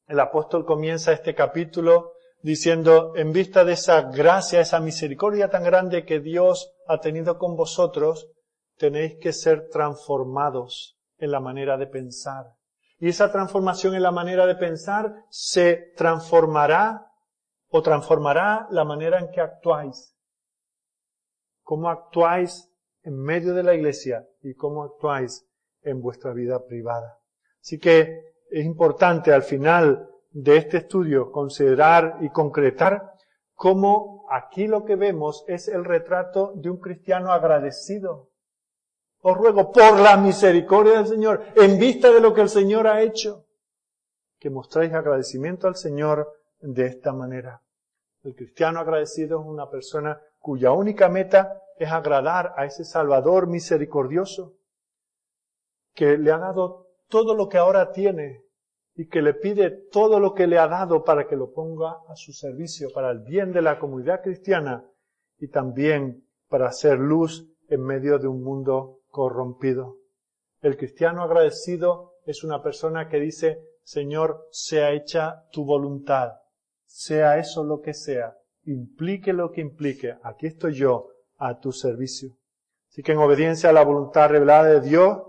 el apóstol comienza este capítulo diciendo, en vista de esa gracia, esa misericordia tan grande que Dios ha tenido con vosotros, tenéis que ser transformados en la manera de pensar. Y esa transformación en la manera de pensar se transformará o transformará la manera en que actuáis. Cómo actuáis en medio de la iglesia y cómo actuáis en vuestra vida privada. Así que es importante al final de este estudio considerar y concretar cómo aquí lo que vemos es el retrato de un cristiano agradecido. Os ruego por la misericordia del Señor, en vista de lo que el Señor ha hecho, que mostréis agradecimiento al Señor de esta manera. El cristiano agradecido es una persona cuya única meta es agradar a ese Salvador misericordioso, que le ha dado todo lo que ahora tiene y que le pide todo lo que le ha dado para que lo ponga a su servicio, para el bien de la comunidad cristiana y también para hacer luz en medio de un mundo corrompido. El cristiano agradecido es una persona que dice, Señor, sea hecha tu voluntad, sea eso lo que sea, implique lo que implique, aquí estoy yo a tu servicio. Así que en obediencia a la voluntad revelada de Dios,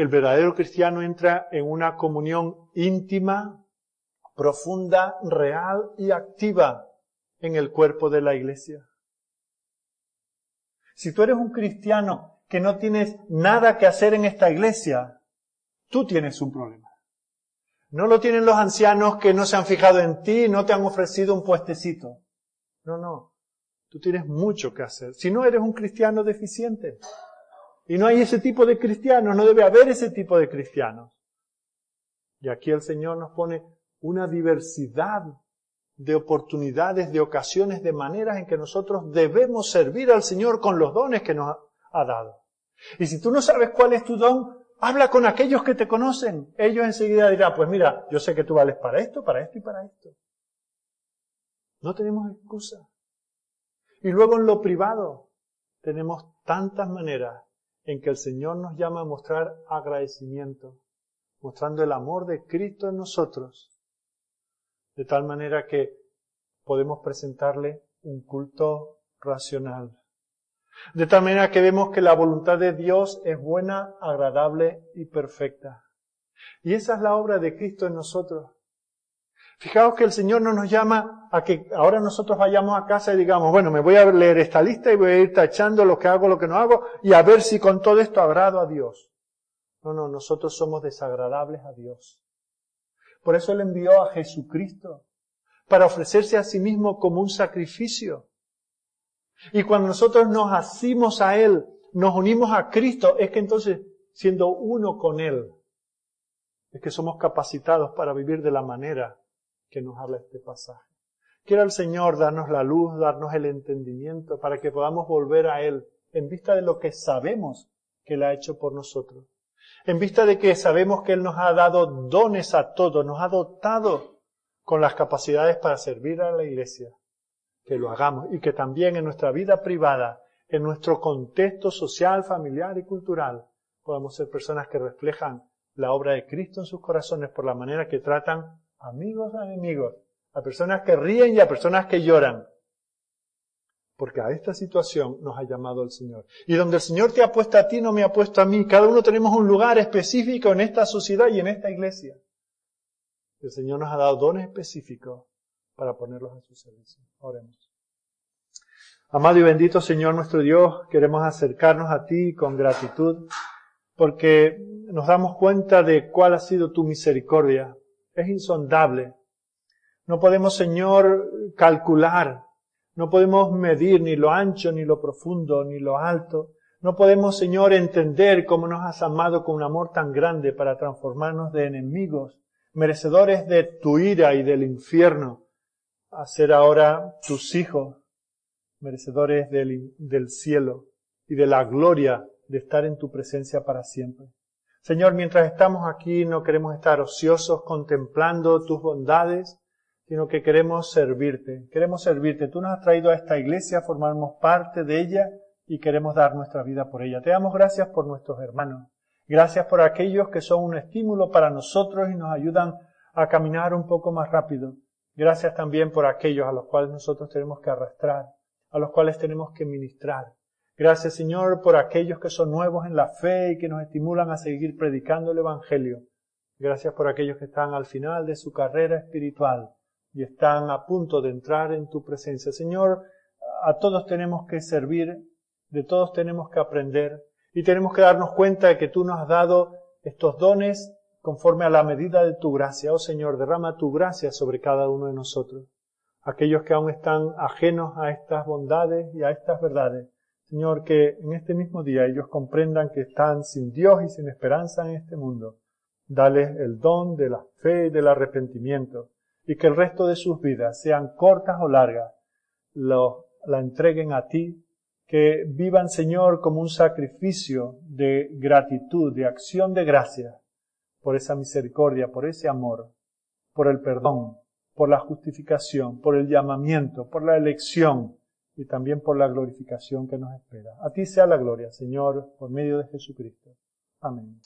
el verdadero cristiano entra en una comunión íntima, profunda, real y activa en el cuerpo de la iglesia. Si tú eres un cristiano que no tienes nada que hacer en esta iglesia, tú tienes un problema. No lo tienen los ancianos que no se han fijado en ti no te han ofrecido un puestecito. No, no. Tú tienes mucho que hacer. Si no eres un cristiano deficiente. Y no hay ese tipo de cristianos, no debe haber ese tipo de cristianos. Y aquí el Señor nos pone una diversidad de oportunidades, de ocasiones, de maneras en que nosotros debemos servir al Señor con los dones que nos ha dado. Y si tú no sabes cuál es tu don, habla con aquellos que te conocen. Ellos enseguida dirán, pues mira, yo sé que tú vales para esto, para esto y para esto. No tenemos excusa. Y luego en lo privado tenemos tantas maneras en que el Señor nos llama a mostrar agradecimiento, mostrando el amor de Cristo en nosotros, de tal manera que podemos presentarle un culto racional. De tal manera que vemos que la voluntad de Dios es buena, agradable y perfecta. Y esa es la obra de Cristo en nosotros. Fijaos que el Señor no nos llama a que ahora nosotros vayamos a casa y digamos, bueno, me voy a leer esta lista y voy a ir tachando lo que hago, lo que no hago, y a ver si con todo esto agrado a Dios. No, no, nosotros somos desagradables a Dios. Por eso Él envió a Jesucristo, para ofrecerse a sí mismo como un sacrificio. Y cuando nosotros nos asimos a Él, nos unimos a Cristo, es que entonces, siendo uno con Él, es que somos capacitados para vivir de la manera que nos habla este pasaje. Quiera el Señor darnos la luz, darnos el entendimiento para que podamos volver a Él en vista de lo que sabemos que Él ha hecho por nosotros. En vista de que sabemos que Él nos ha dado dones a todos, nos ha dotado con las capacidades para servir a la iglesia. Que lo hagamos y que también en nuestra vida privada, en nuestro contexto social, familiar y cultural, podamos ser personas que reflejan la obra de Cristo en sus corazones por la manera que tratan amigos a enemigos, a personas que ríen y a personas que lloran. Porque a esta situación nos ha llamado el Señor. Y donde el Señor te ha puesto a ti, no me ha puesto a mí. Cada uno tenemos un lugar específico en esta sociedad y en esta iglesia. El Señor nos ha dado dones específicos para ponerlos a su servicio. Oremos. Amado y bendito Señor nuestro Dios, queremos acercarnos a ti con gratitud porque nos damos cuenta de cuál ha sido tu misericordia, es insondable. No podemos, Señor, calcular, no podemos medir ni lo ancho, ni lo profundo, ni lo alto. No podemos, Señor, entender cómo nos has amado con un amor tan grande para transformarnos de enemigos, merecedores de tu ira y del infierno, a ser ahora tus hijos, merecedores del, del cielo y de la gloria de estar en tu presencia para siempre. Señor, mientras estamos aquí no queremos estar ociosos contemplando tus bondades, sino que queremos servirte. Queremos servirte. Tú nos has traído a esta iglesia, formamos parte de ella y queremos dar nuestra vida por ella. Te damos gracias por nuestros hermanos. Gracias por aquellos que son un estímulo para nosotros y nos ayudan a caminar un poco más rápido. Gracias también por aquellos a los cuales nosotros tenemos que arrastrar, a los cuales tenemos que ministrar. Gracias Señor por aquellos que son nuevos en la fe y que nos estimulan a seguir predicando el Evangelio. Gracias por aquellos que están al final de su carrera espiritual y están a punto de entrar en tu presencia. Señor, a todos tenemos que servir, de todos tenemos que aprender y tenemos que darnos cuenta de que tú nos has dado estos dones conforme a la medida de tu gracia. Oh Señor, derrama tu gracia sobre cada uno de nosotros. Aquellos que aún están ajenos a estas bondades y a estas verdades, Señor, que en este mismo día ellos comprendan que están sin Dios y sin esperanza en este mundo. Dale el don de la fe y del arrepentimiento y que el resto de sus vidas, sean cortas o largas, lo, la entreguen a ti, que vivan, Señor, como un sacrificio de gratitud, de acción de gracia por esa misericordia, por ese amor, por el perdón, por la justificación, por el llamamiento, por la elección, y también por la glorificación que nos espera. A ti sea la gloria, Señor, por medio de Jesucristo. Amén.